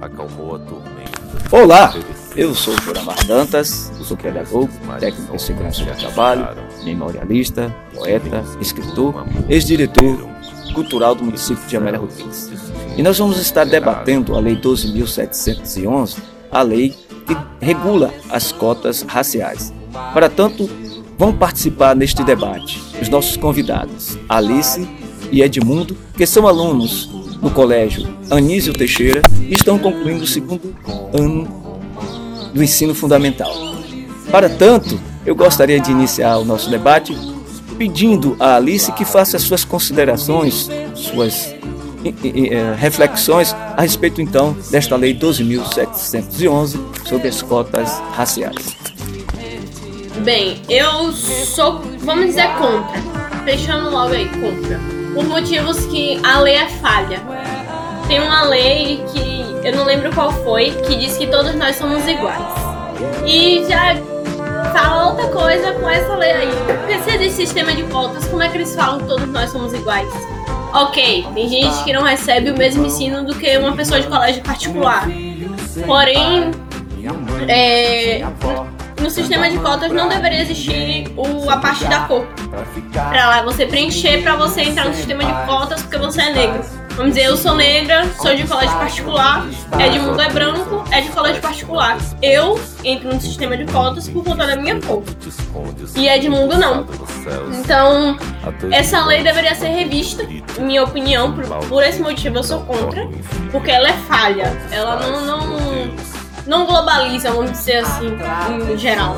Acalmou a tormenta. Olá, eu sou o Joramar Dantas, sou pedagogo, técnico em segurança do trabalho, memorialista, poeta, escritor, ex-diretor cultural do município de Amélia Rodrigues. E nós vamos estar debatendo a Lei 12.711, a lei que regula as cotas raciais. Para tanto, vão participar neste debate os nossos convidados, Alice e Edmundo, que são alunos no colégio Anísio Teixeira e estão concluindo o segundo ano do ensino fundamental. Para tanto, eu gostaria de iniciar o nosso debate pedindo a Alice que faça suas considerações, suas eh, reflexões a respeito então desta lei 12.711 sobre as cotas raciais. Bem, eu sou, vamos dizer, contra. Fechando logo aí, contra. Por motivos que a lei é falha. Tem uma lei que eu não lembro qual foi, que diz que todos nós somos iguais. E já fala outra coisa com essa lei aí. Porque se sistema de cotas, como é que eles falam que todos nós somos iguais? Ok, tem gente que não recebe o mesmo ensino do que uma pessoa de colégio particular. Porém, é, no sistema de cotas não deveria existir o, a parte da cor. Pra lá você preencher pra você entrar no sistema de cotas porque você é negro. Vamos dizer, eu sou negra, sou de colégio particular, Edmundo é branco, é de colégio particular. Eu entro no sistema de cotas por conta da minha cor. E Edmundo não. Então, essa lei deveria ser revista, minha opinião, por, por esse motivo eu sou contra, porque ela é falha. Ela não, não, não globaliza, vamos dizer assim, em geral.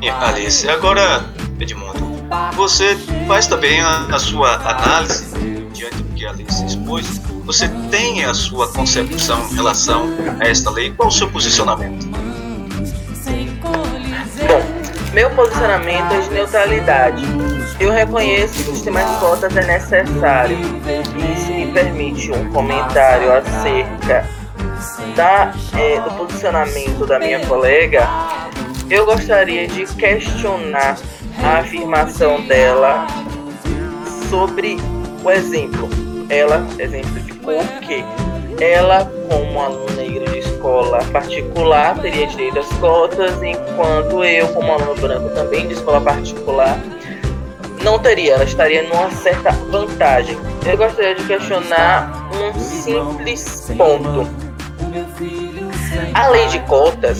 E Alice, agora, Edmundo, você faz também a, a sua análise diante do que a lei se expôs. Você tem a sua concepção em relação a esta lei? Qual o seu posicionamento? Bom, meu posicionamento é de neutralidade. Eu reconheço que o sistema de cotas é necessário. Isso me permite um comentário acerca da, é, do posicionamento da minha colega. Eu gostaria de questionar a afirmação dela sobre o exemplo. Ela, exemplo de por quê? Ela, como aluna negra de escola particular, teria direito às cotas, enquanto eu, como aluno branco também de escola particular, não teria, ela estaria numa certa vantagem. Eu gostaria de questionar um simples ponto. A lei de cotas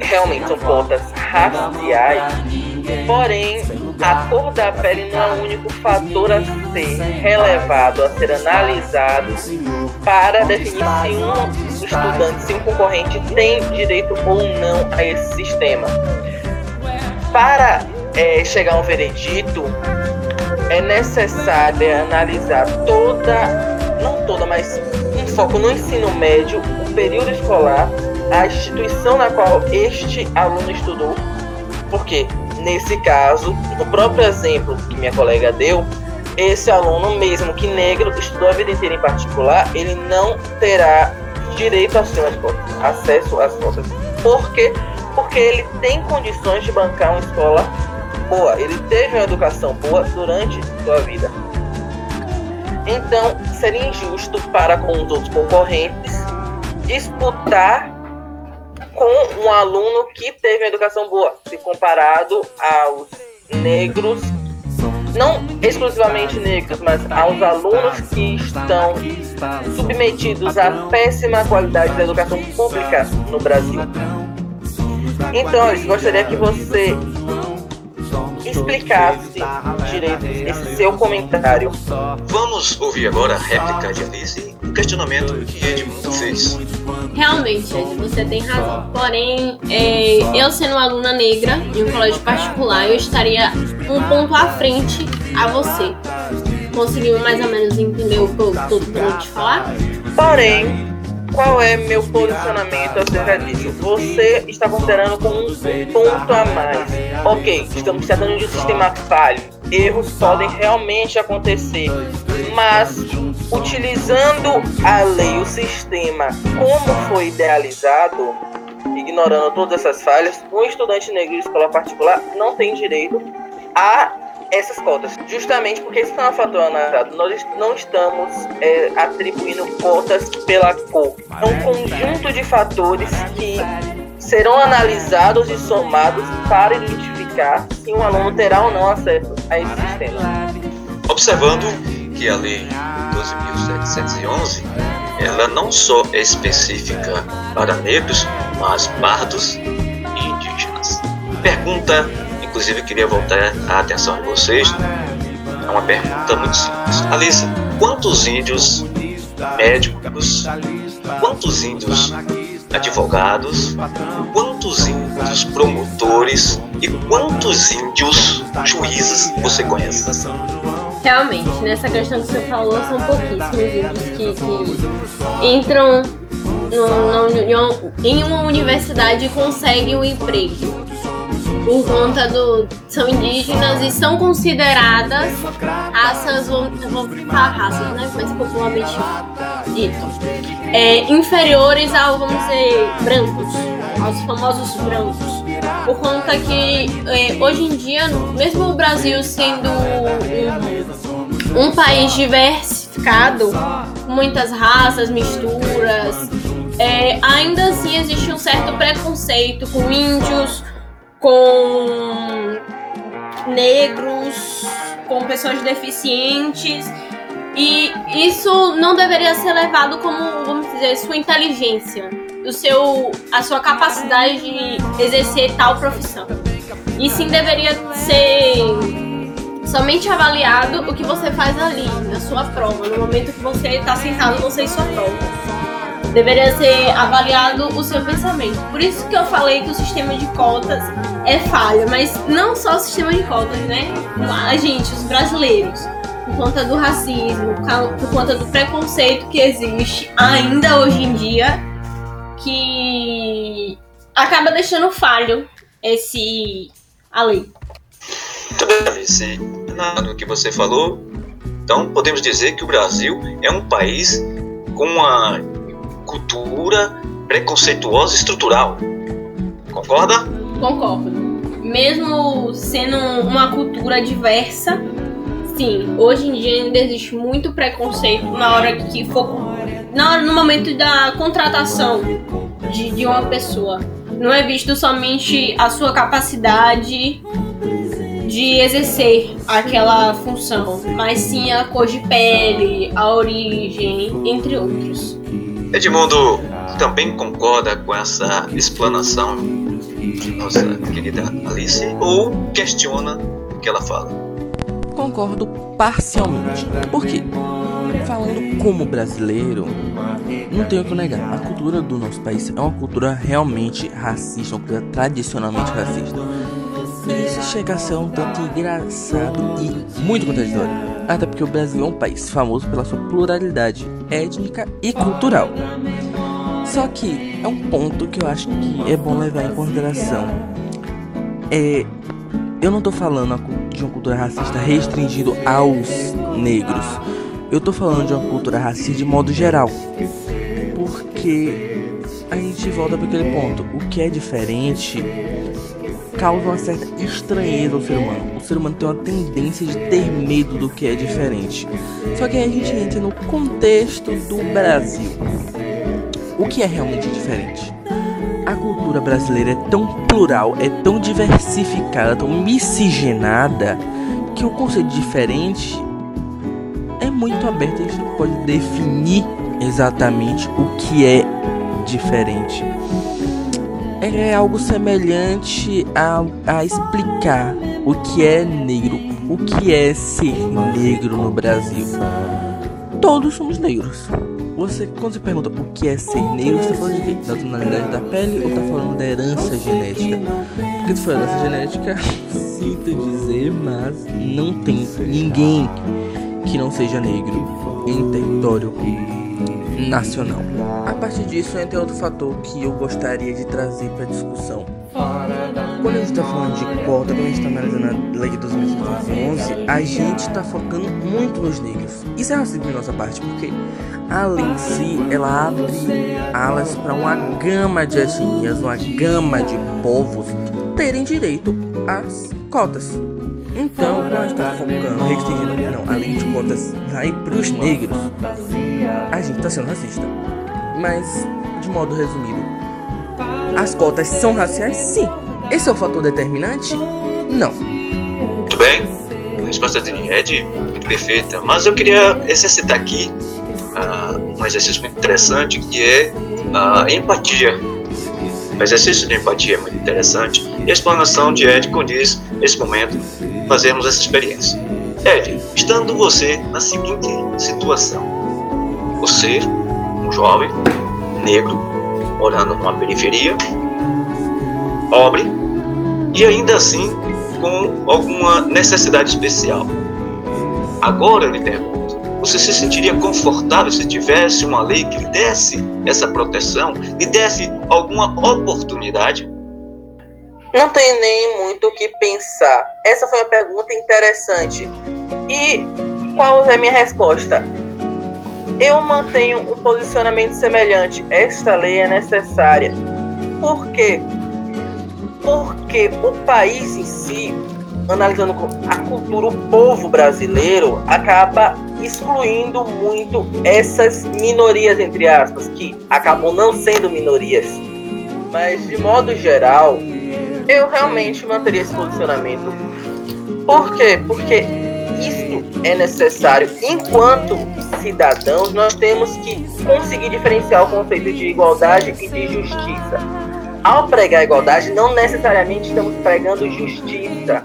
realmente são cotas raciais, porém a cor da pele não é o único fator a ser relevado, a ser analisado para definir se um estudante, se um concorrente tem direito ou não a esse sistema. Para é, chegar a um veredito, é necessário analisar toda, não toda, mas um foco no ensino médio, o período escolar, a instituição na qual este aluno estudou, porque Nesse caso, no próprio exemplo que minha colega deu, esse aluno, mesmo que negro, estudou a vida inteira em particular, ele não terá direito cotas, acesso às cotas. Por quê? Porque ele tem condições de bancar uma escola boa, ele teve uma educação boa durante sua vida. Então, seria injusto para com os outros concorrentes disputar com um aluno que teve uma educação boa, se comparado aos negros, não exclusivamente negros, mas aos alunos que estão submetidos à péssima qualidade da educação pública no Brasil. Então, eu gostaria que você explicasse direito esse seu comentário. Vamos ouvir agora a réplica de Alice o questionamento que Edmundo fez. Realmente, Ed, você tem razão. Porém, é, eu sendo uma aluna negra em um colégio particular, eu estaria um ponto à frente a você. Conseguiu mais ou menos entender o que eu estou tentando te falar? Porém, qual é meu posicionamento acerca disso? Você está considerando como um ponto a mais. Ok, estamos tratando de um sistema falho. Erros podem realmente acontecer, mas utilizando a lei, o sistema, como foi idealizado, ignorando todas essas falhas, um estudante negro de escola particular não tem direito a essas cotas, justamente porque isso é um fator analisado. Nós não estamos é, atribuindo cotas pela cor. É um conjunto de fatores que serão analisados e somados para identificar se um aluno terá ou não acesso a esse sistema. Observando que a Lei 12.711 ela não só é específica para negros, mas pardos e indígenas. Pergunta, inclusive queria voltar a atenção de vocês, é uma pergunta muito simples. Alissa, quantos índios médicos, quantos índios advogados, quantos índios promotores e quantos índios juízes você conhece? Realmente, nessa questão que você falou, são pouquíssimos índios que, que entram no, no, em uma universidade e conseguem um emprego. Por conta do. são indígenas e são consideradas raças, vou, vou falar raças, né? Mais popularmente dito. É, inferiores ao, vamos dizer, brancos, aos famosos brancos. Por conta que é, hoje em dia, mesmo o Brasil sendo um, um país diversificado, muitas raças, misturas, é, ainda assim existe um certo preconceito com índios, com negros, com pessoas deficientes. E isso não deveria ser levado como, vamos dizer, sua inteligência, o seu, a sua capacidade de exercer tal profissão. E sim deveria ser somente avaliado o que você faz ali, na sua prova, no momento que você está sentado, você em sua prova deveria ser avaliado o seu pensamento. Por isso que eu falei que o sistema de cotas é falha, mas não só o sistema de cotas, né? A gente, os brasileiros, por conta do racismo, por conta do preconceito que existe ainda hoje em dia, que acaba deixando falho esse a lei. Muito bem, Alice. No que você falou, então podemos dizer que o Brasil é um país com uma cultura preconceituosa estrutural. Concorda? Concordo. Mesmo sendo uma cultura diversa, sim, hoje em dia ainda existe muito preconceito na hora que for. Na hora, no momento da contratação de, de uma pessoa. Não é visto somente a sua capacidade de exercer aquela função, mas sim a cor de pele, a origem, entre outros. Edmundo também concorda com essa explanação de nossa querida Alice ou questiona o que ela fala? Concordo parcialmente. Por quê? Falando como brasileiro, não tenho o que negar. A cultura do nosso país é uma cultura realmente racista, uma cultura tradicionalmente racista. Isso chega a ser um tanto engraçado e muito contraditório. Até porque o Brasil é um país famoso pela sua pluralidade étnica e cultural. Só que é um ponto que eu acho que é bom levar em consideração. É, eu não tô falando de uma cultura racista restringido aos negros. Eu tô falando de uma cultura racista de modo geral. Porque a gente volta para aquele ponto. O que é diferente causa uma certa estranheza ao ser humano. O ser humano tem uma tendência de ter medo do que é diferente. Só que aí a gente entra no contexto do Brasil. O que é realmente diferente? A cultura brasileira é tão plural, é tão diversificada, tão miscigenada, que o conceito diferente é muito aberto. A gente não pode definir exatamente o que é diferente é algo semelhante a, a explicar o que é negro, o que é ser negro no Brasil. Todos somos negros. Você, quando você pergunta o que é ser negro, você tá falando de quê? Da tonalidade da pele ou tá falando da herança genética? Porque se for herança genética, sinto dizer, mas não tem ninguém que não seja negro em território nacional. A partir disso entra outro fator que eu gostaria de trazer para discussão. Quando a gente está falando de cota, quando a gente está analisando a lei de 2011, a gente está focando muito nos negros. Isso é racismo de nossa parte, porque a lei em si, ela abre alas para uma gama de etnias, uma gama de povos terem direito às cotas. Então, nós estamos focando, restringindo, não, a lei de cotas vai pros negros, a gente tá sendo racista. Mas, de modo resumido, as cotas são raciais? Sim. Esse é o fator determinante? Não. Muito bem. A resposta de Ed muito perfeita. Mas eu queria exercitar aqui uh, um exercício muito interessante que é a empatia. O exercício de empatia é muito interessante e a explanação de Ed condiz, nesse momento, fazermos essa experiência. Ed, estando você na seguinte situação: você, um jovem, negro, morando numa periferia, pobre e ainda assim com alguma necessidade especial. Agora eu lhe pergunto: você se sentiria confortável se tivesse uma lei que lhe desse essa proteção, lhe desse alguma oportunidade? Não tem nem muito o que pensar. Essa foi uma pergunta interessante. E qual é a minha resposta? Eu mantenho um posicionamento semelhante. Esta lei é necessária. Por quê? Porque o país em si, analisando a cultura, o povo brasileiro acaba excluindo muito essas minorias, entre aspas, que acabam não sendo minorias. Mas, de modo geral, eu realmente manteria esse posicionamento. Por quê? Porque isso é necessário. Enquanto cidadãos, nós temos que conseguir diferenciar o conceito de igualdade e de justiça. Ao pregar igualdade, não necessariamente estamos pregando justiça.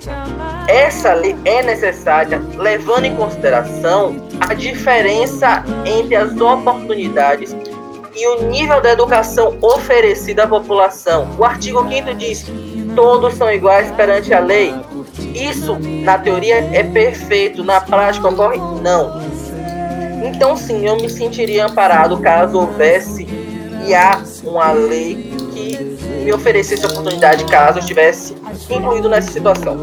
Essa lei é necessária levando em consideração a diferença entre as oportunidades e o nível da educação oferecida à população. O artigo 5 diz: todos são iguais perante a lei. Isso, na teoria, é perfeito, na prática ocorre? Não. Então, sim, eu me sentiria amparado caso houvesse e há uma lei que me oferecesse a oportunidade caso eu estivesse incluído nessa situação.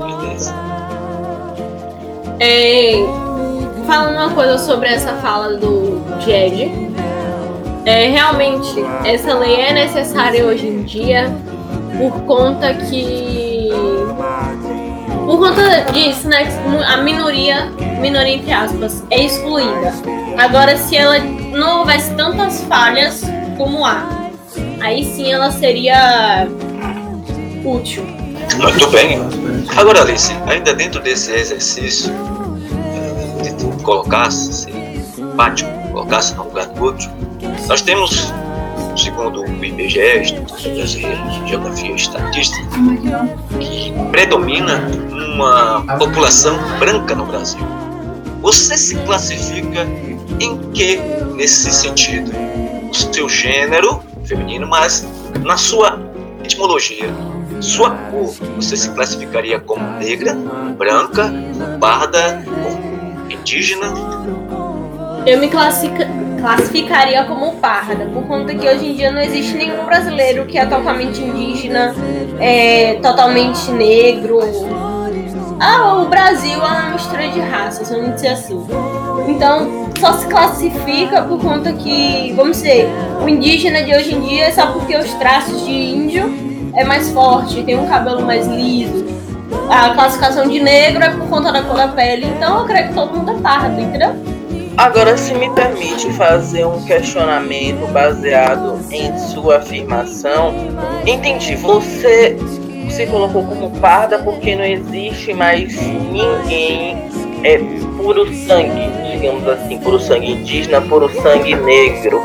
É, falando uma coisa sobre essa fala do Jed, é, realmente essa lei é necessária hoje em dia por conta que por conta disso, né, a minoria, minoria entre aspas, é excluída. Agora, se ela não houvesse tantas falhas como há, aí sim ela seria útil. Muito bem. Agora, Alice, ainda dentro desse exercício de tu colocar-se empático, colocar-se no lugar outro, nós temos, segundo o IBGE, Brasileiro de Geografia e Estatística, que predomina uma população branca no Brasil. Você se classifica em que nesse sentido? O seu gênero feminino, mas na sua etimologia, sua cor, você se classificaria como negra, branca, parda, indígena? Eu me classifica, classificaria como parda, por conta que hoje em dia não existe nenhum brasileiro que é totalmente indígena, é, totalmente negro. Ah, o Brasil é uma mistura de raças, vamos dizer assim. Então, só se classifica por conta que, vamos dizer, o indígena de hoje em dia é só porque os traços de índio é mais forte, tem um cabelo mais liso. A classificação de negro é por conta da cor da pele, então eu creio que todo mundo é pardo, entendeu? Agora, se me permite fazer um questionamento baseado em sua afirmação, entendi. Você se colocou como parda porque não existe mais ninguém é puro sangue, digamos assim, puro sangue indígena, puro sangue negro.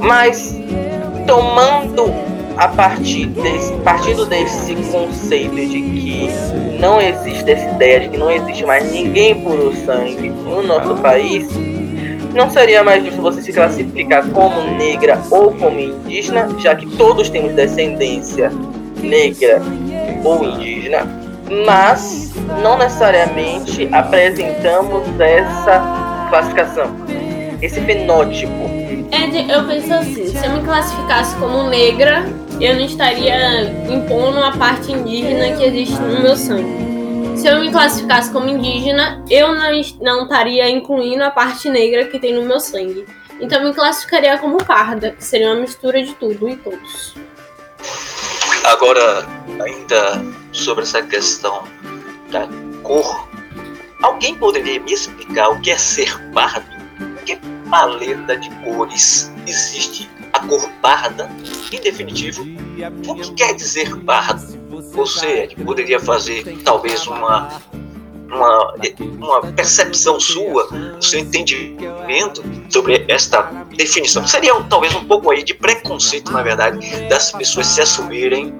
Mas tomando a partir desse, partindo desse conceito de que não existe essa ideia de que não existe mais ninguém puro sangue no nosso país, não seria mais justo você se classificar como negra ou como indígena, já que todos temos descendência negra ou indígena, mas não necessariamente apresentamos essa classificação, esse fenótipo. É, eu penso assim, se eu me classificasse como negra, eu não estaria impondo a parte indígena que existe no meu sangue. Se eu me classificasse como indígena, eu não, não estaria incluindo a parte negra que tem no meu sangue. Então eu me classificaria como parda, que seria uma mistura de tudo e todos. Agora, ainda sobre essa questão da cor, alguém poderia me explicar o que é ser pardo? Que paleta de cores existe a cor parda? Em definitivo, o que quer dizer pardo? Você poderia fazer talvez uma uma, uma percepção sua, seu entendimento sobre esta definição. Seria talvez um pouco aí de preconceito, na verdade, das pessoas se assumirem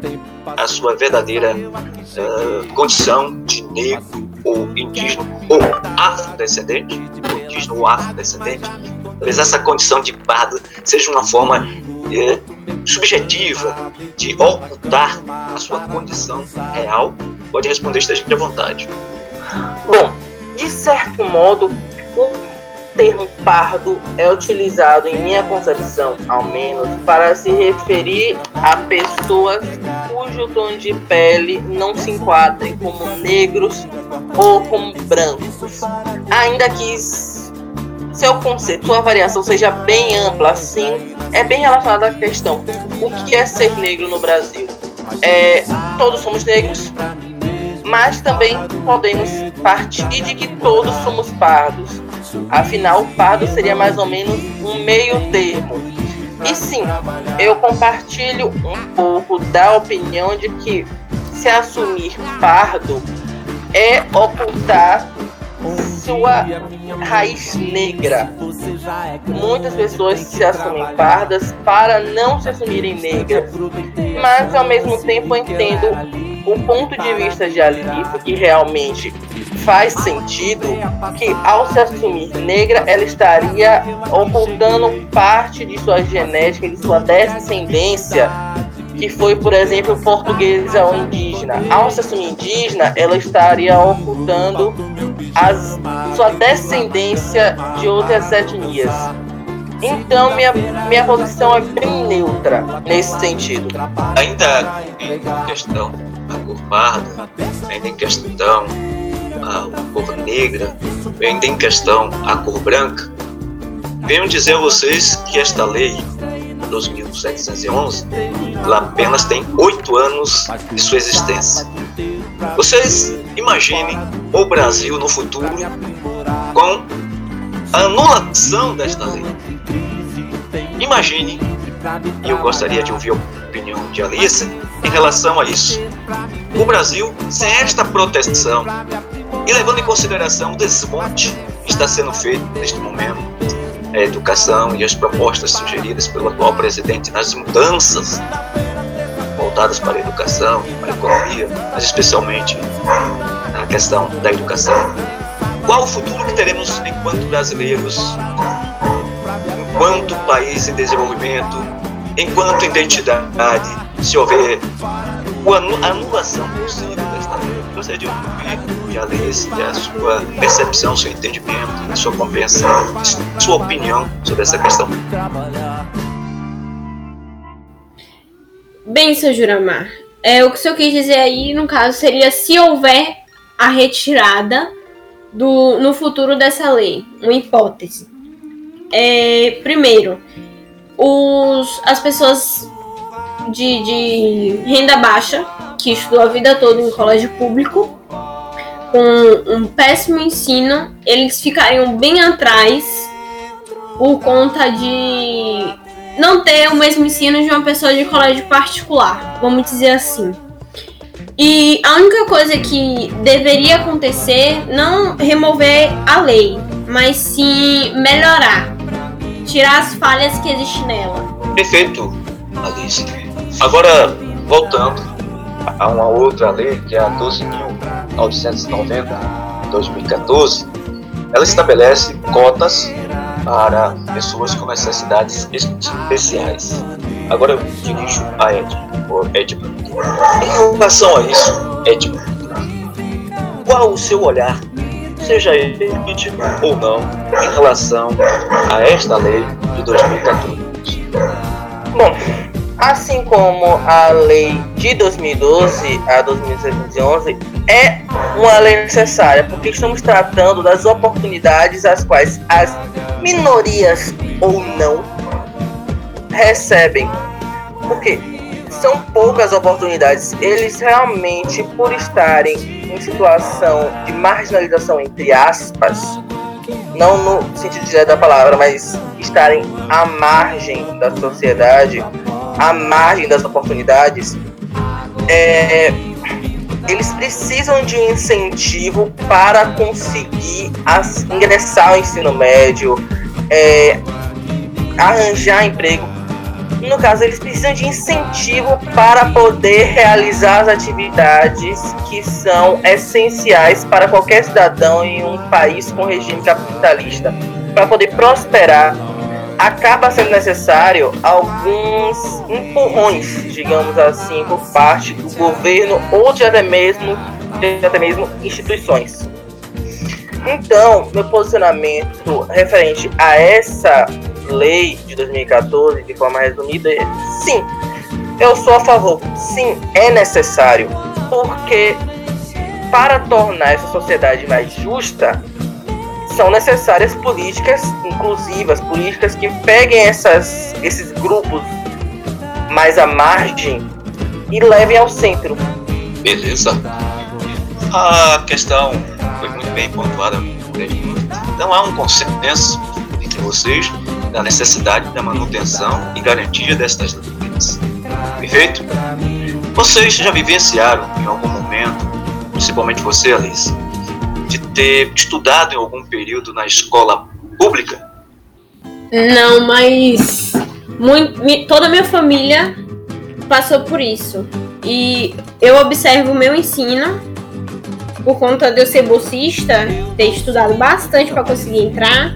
a sua verdadeira uh, condição de negro ou indígena ou afrodescendente, ou indígena ou afrodescendente. Talvez essa condição de pardo seja uma forma eh, subjetiva de ocultar a sua condição real. Pode responder, esteja à vontade. Bom, de certo modo, o termo pardo é utilizado, em minha concepção, ao menos, para se referir a pessoas cujo tom de pele não se enquadrem como negros ou como brancos. Ainda que seu conceito, sua variação seja bem ampla, assim, é bem relacionado à questão: o que é ser negro no Brasil? É, todos somos negros, mas também podemos partir de que todos somos pardos. Afinal, pardo seria mais ou menos um meio termo. E sim, eu compartilho um pouco da opinião de que se assumir pardo é ocultar sua raiz negra. Muitas pessoas se assumem pardas para não se assumirem negras, mas ao mesmo tempo entendo o ponto de vista de Alice, que realmente faz sentido, que ao se assumir negra, ela estaria ocultando parte de sua genética, de sua descendência, que foi, por exemplo, portuguesa ou indígena. Ao se assumir indígena, ela estaria ocultando as, sua descendência de outras etnias. Então, minha, minha posição é bem neutra nesse sentido. Ainda em questão a cor parda, ainda em questão a cor negra, ainda em questão a cor branca, venho dizer a vocês que esta lei 2711 ela apenas tem oito anos de sua existência. Vocês imaginem o Brasil no futuro com a anulação desta lei. Imagine, e eu gostaria de ouvir a opinião de Alice em relação a isso. O Brasil, sem esta proteção e levando em consideração o desmonte que está sendo feito neste momento, a educação e as propostas sugeridas pelo atual presidente nas mudanças voltadas para a educação, para a economia, mas especialmente na questão da educação. Qual o futuro que teremos enquanto brasileiros enquanto país em desenvolvimento, enquanto identidade, se houver a anulação possível desta lei. Gostaria de ouvir de Alice a sua percepção, seu entendimento, a sua compreensão, sua opinião sobre essa questão. Bem, seu Juramar, é, o que o senhor quis dizer aí, no caso, seria se houver a retirada do, no futuro dessa lei, uma hipótese. É, primeiro, os, as pessoas de, de renda baixa, que estudou a vida toda em colégio público, com um péssimo ensino, eles ficariam bem atrás por conta de não ter o mesmo ensino de uma pessoa de colégio particular, vamos dizer assim. E a única coisa que deveria acontecer, não remover a lei, mas sim melhorar tirar as falhas que existem nela. Perfeito, Alice. Agora, voltando a uma outra lei, que é a 12.990, 2014, ela estabelece cotas para pessoas com necessidades especiais. Agora eu dirijo a Edma. Em relação a isso, Edma, qual o seu olhar seja ele ou não, em relação a esta lei de 2014. Bom, assim como a lei de 2012 a 2011 é uma lei necessária, porque estamos tratando das oportunidades às quais as minorias ou não recebem. Porque são poucas oportunidades. Eles realmente, por estarem em situação de marginalização, entre aspas, não no sentido direto da palavra, mas estarem à margem da sociedade, à margem das oportunidades, é, eles precisam de um incentivo para conseguir as, ingressar ao ensino médio, é, arranjar emprego. No caso, eles precisam de incentivo para poder realizar as atividades que são essenciais para qualquer cidadão em um país com regime capitalista. Para poder prosperar, acaba sendo necessário alguns empurrões, digamos assim, por parte do governo ou de até mesmo, de até mesmo instituições. Então, meu posicionamento referente a essa lei de 2014, de forma resumida, é sim, eu sou a favor. Sim, é necessário, porque para tornar essa sociedade mais justa, são necessárias políticas inclusivas, políticas que peguem essas, esses grupos mais à margem e levem ao centro. Beleza. A questão foi muito bem pontuada. Não há um consenso entre vocês da necessidade da manutenção e garantia destas leis. Perfeito? Vocês já vivenciaram em algum momento, principalmente você, Alice, de ter estudado em algum período na escola pública? Não, mas muito, toda a minha família passou por isso. E eu observo o meu ensino, por conta de eu ser bolsista, ter estudado bastante para conseguir entrar,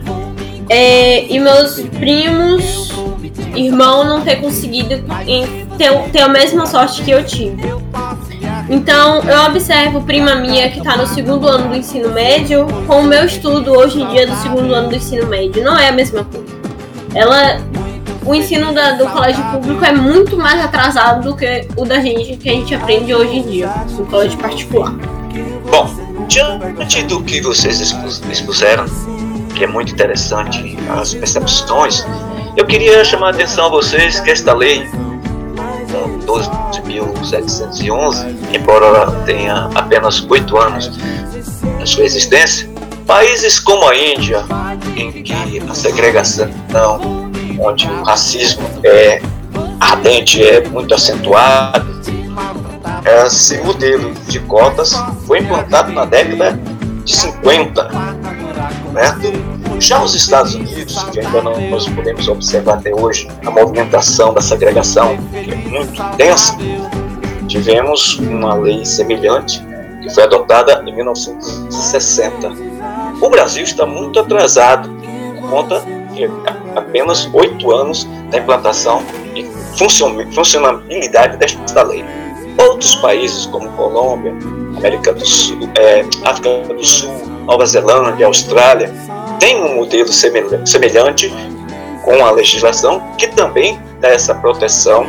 é, e meus primos, irmão, não ter conseguido ter, ter a mesma sorte que eu tive. Então, eu observo prima minha que está no segundo ano do ensino médio com o meu estudo hoje em dia do segundo ano do ensino médio. Não é a mesma coisa. Ela, o ensino da, do colégio público é muito mais atrasado do que o da gente que a gente aprende hoje em dia no colégio particular. Bom, diante do que vocês expuseram, que é muito interessante as percepções, eu queria chamar a atenção a vocês que esta lei 12.711, embora tenha apenas oito anos na sua existência, países como a Índia, em que a segregação, onde o racismo é ardente, é muito acentuado, esse modelo de cotas foi implantado na década de 50, certo? Já os Estados Unidos, que ainda não nós podemos observar até hoje a movimentação da segregação, que é muito intensa, tivemos uma lei semelhante que foi adotada em 1960. O Brasil está muito atrasado por conta de apenas oito anos da implantação e funcionalidade desta lei. Outros países como Colômbia, América do Sul, é, África do Sul, Nova Zelândia, Austrália, tem um modelo semelhante com a legislação que também dá essa proteção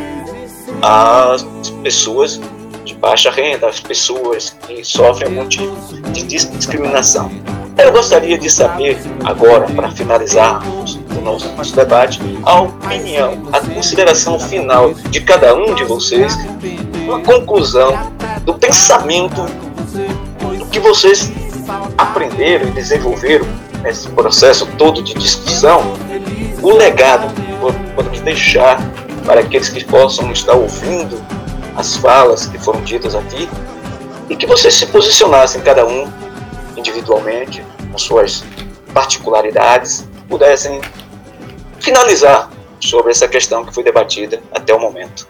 às pessoas de baixa renda, às pessoas que sofrem algum tipo de discriminação. Eu gostaria de saber, agora, para finalizar o nosso, nosso debate, a opinião, a consideração final de cada um de vocês, uma conclusão do pensamento do que vocês aprenderam e desenvolveram nesse processo todo de discussão, o legado que podemos deixar para aqueles que possam estar ouvindo as falas que foram ditas aqui e que vocês se posicionassem cada um individualmente com suas particularidades, pudessem finalizar sobre essa questão que foi debatida até o momento.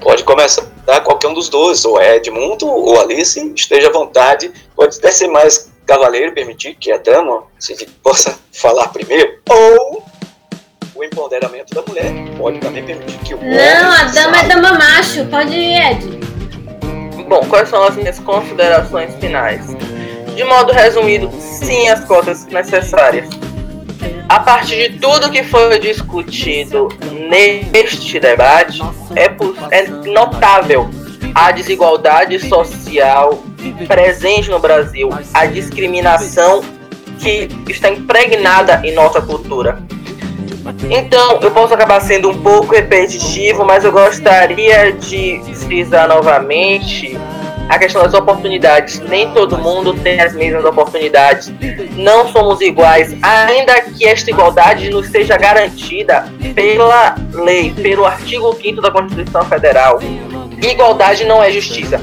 Pode começar tá? qualquer um dos dois, ou Edmundo ou Alice, esteja à vontade, pode até ser mais cavaleiro permitir que a dama se possa falar primeiro, ou o empoderamento da mulher pode também permitir que o homem. Não, a dama é dama macho, pode ir, Ed. Bom, quais são as minhas considerações finais? De modo resumido, sim, as cotas necessárias. A partir de tudo que foi discutido neste debate, é, é notável a desigualdade social presente no Brasil, a discriminação que está impregnada em nossa cultura. Então, eu posso acabar sendo um pouco repetitivo, mas eu gostaria de frisar novamente a questão das oportunidades. Nem todo mundo tem as mesmas oportunidades. Não somos iguais, ainda que esta igualdade nos seja garantida pela lei, pelo artigo 5 da Constituição Federal. Igualdade não é justiça.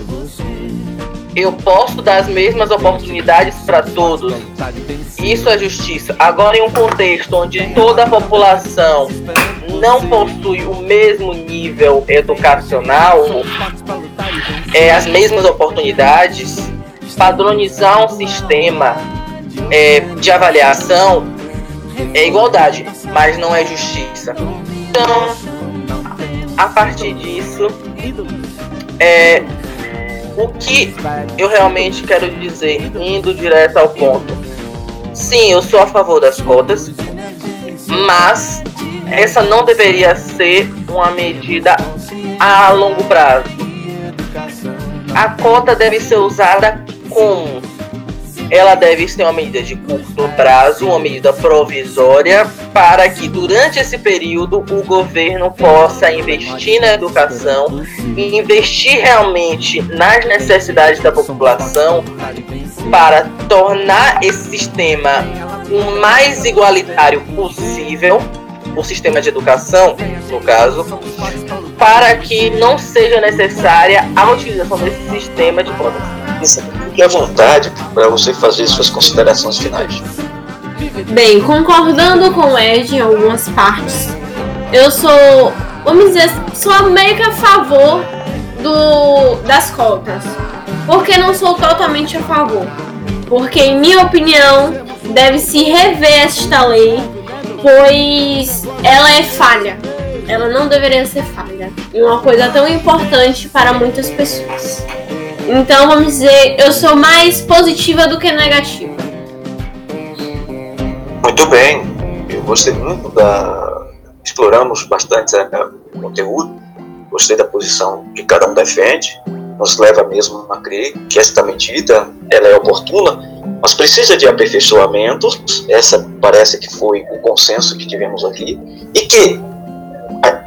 Eu posso dar as mesmas oportunidades para todos. Isso é justiça. Agora, em um contexto onde toda a população não possui o mesmo nível educacional, é, as mesmas oportunidades, padronizar um sistema é, de avaliação é igualdade, mas não é justiça. Então, a partir disso, é, o que eu realmente quero dizer, indo direto ao ponto. Sim, eu sou a favor das cotas, mas essa não deveria ser uma medida a longo prazo a cota deve ser usada como? Ela deve ser uma medida de curto prazo, uma medida provisória, para que durante esse período o governo possa investir na educação e investir realmente nas necessidades da população para tornar esse sistema o mais igualitário possível o sistema de educação, no caso, para que não seja necessária a utilização desse sistema de cotas. Fique à vontade para você fazer suas considerações finais. Bem, concordando com o Ed em algumas partes, eu sou, vamos dizer, sou meio que a favor do, das cotas. Porque não sou totalmente a favor. Porque, em minha opinião, deve se rever esta lei pois ela é falha. Ela não deveria ser falha. E uma coisa tão importante para muitas pessoas. Então vamos dizer, eu sou mais positiva do que negativa. Muito bem. Eu gostei muito da. Exploramos bastante o conteúdo. Gostei da posição que cada um defende. Nos leva mesmo a crer que esta medida ela é oportuna mas precisa de aperfeiçoamentos, essa parece que foi o consenso que tivemos aqui, e que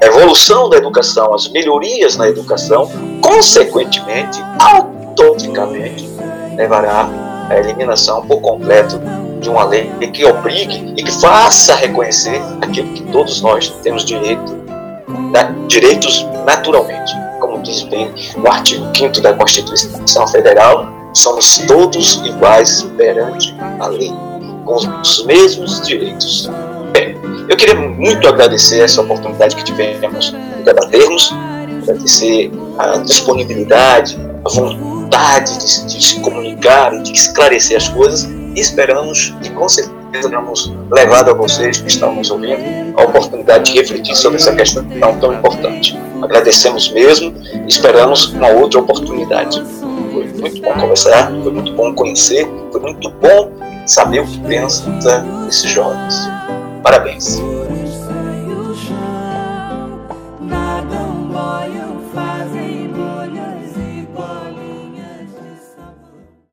evolução da educação, as melhorias na educação, consequentemente, automaticamente, levará à eliminação por completo de uma lei que obrigue e que faça reconhecer aquilo que todos nós temos direito, né, direitos naturalmente, como diz bem o artigo 5 da Constituição Federal, somos todos iguais perante a lei, com os mesmos direitos. Eu queria muito agradecer essa oportunidade que tivemos de debatermos, agradecer a disponibilidade, a vontade de, de se comunicar e de esclarecer as coisas e esperamos que com certeza tenhamos levado a vocês que estão nos ouvindo a oportunidade de refletir sobre essa questão tão importante. Agradecemos mesmo e esperamos uma outra oportunidade. Foi muito bom conversar, foi muito bom conhecer, foi muito bom saber o que pensa desses jovens. Parabéns.